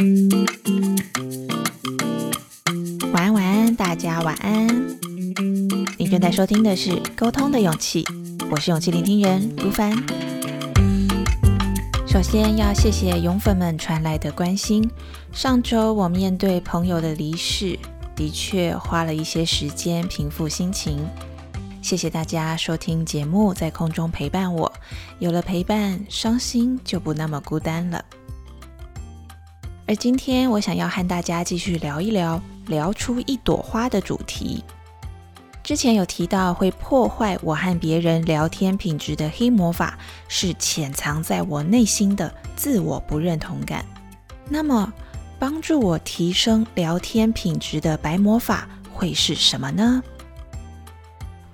晚安，晚安，大家晚安。你正在收听的是《沟通的勇气》，我是勇气聆听人如凡。首先要谢谢勇粉们传来的关心。上周我面对朋友的离世，的确花了一些时间平复心情。谢谢大家收听节目，在空中陪伴我。有了陪伴，伤心就不那么孤单了。而今天，我想要和大家继续聊一聊聊出一朵花的主题。之前有提到，会破坏我和别人聊天品质的黑魔法，是潜藏在我内心的自我不认同感。那么，帮助我提升聊天品质的白魔法会是什么呢？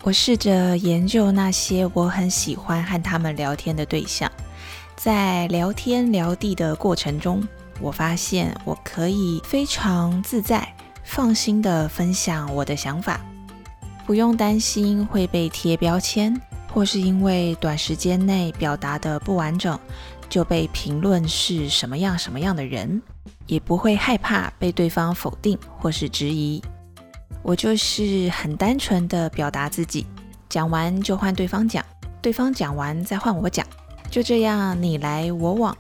我试着研究那些我很喜欢和他们聊天的对象，在聊天聊地的过程中，我发现我可以非常自在、放心的分享我的想法，不用担心会被贴标签，或是因为短时间内表达的不完整就被评论是什么样什么样的人，也不会害怕被对方否定或是质疑。我就是很单纯的表达自己，讲完就换对方讲，对方讲完再换我讲，就这样你来我往，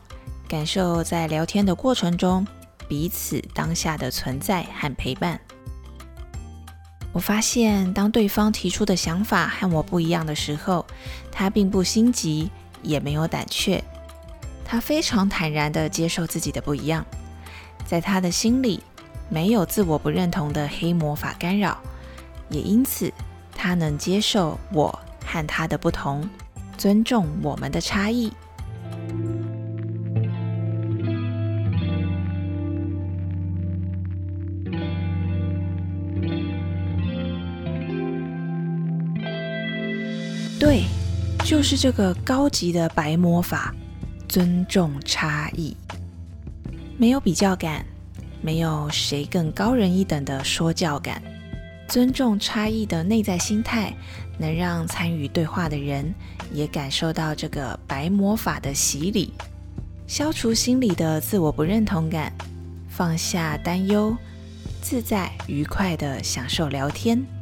感受在聊天的过程中彼此当下的存在和陪伴。我发现，当对方提出的想法和我不一样的时候，他并不心急，也没有胆怯，他非常坦然地接受自己的不一样，在他的心里。没有自我不认同的黑魔法干扰，也因此他能接受我和他的不同，尊重我们的差异。对，就是这个高级的白魔法，尊重差异，没有比较感。没有谁更高人一等的说教感，尊重差异的内在心态，能让参与对话的人也感受到这个白魔法的洗礼，消除心里的自我不认同感，放下担忧，自在愉快的享受聊天。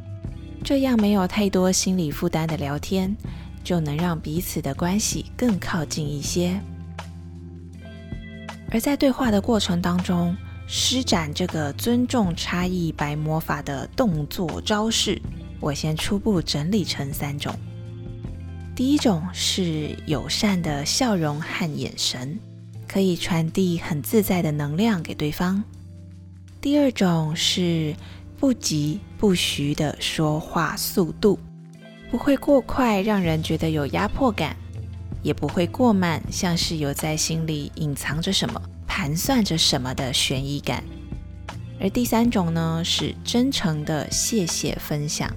这样没有太多心理负担的聊天，就能让彼此的关系更靠近一些。而在对话的过程当中，施展这个尊重差异白魔法的动作招式，我先初步整理成三种。第一种是友善的笑容和眼神，可以传递很自在的能量给对方。第二种是不急不徐的说话速度，不会过快让人觉得有压迫感，也不会过慢，像是有在心里隐藏着什么。盘算着什么的悬疑感，而第三种呢是真诚的谢谢分享，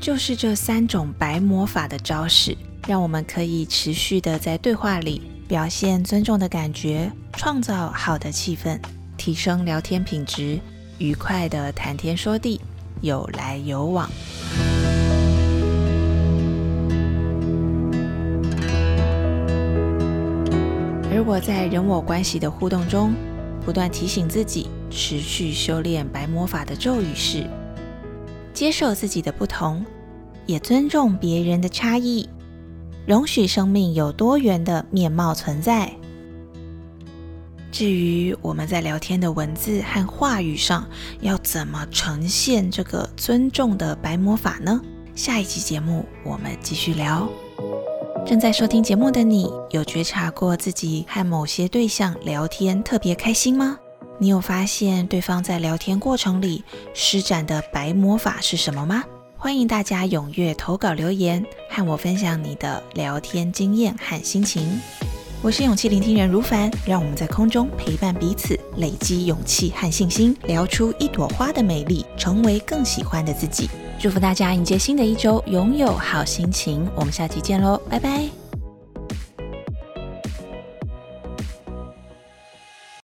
就是这三种白魔法的招式，让我们可以持续的在对话里表现尊重的感觉，创造好的气氛，提升聊天品质，愉快的谈天说地，有来有往。而我在人我关系的互动中，不断提醒自己，持续修炼白魔法的咒语是：接受自己的不同，也尊重别人的差异，容许生命有多元的面貌存在。至于我们在聊天的文字和话语上，要怎么呈现这个尊重的白魔法呢？下一期节目我们继续聊。正在收听节目的你，有觉察过自己和某些对象聊天特别开心吗？你有发现对方在聊天过程里施展的白魔法是什么吗？欢迎大家踊跃投稿留言，和我分享你的聊天经验和心情。我是勇气聆听人如凡，让我们在空中陪伴彼此，累积勇气和信心，聊出一朵花的美丽，成为更喜欢的自己。祝福大家迎接新的一周，拥有好心情。我们下期见喽，拜拜。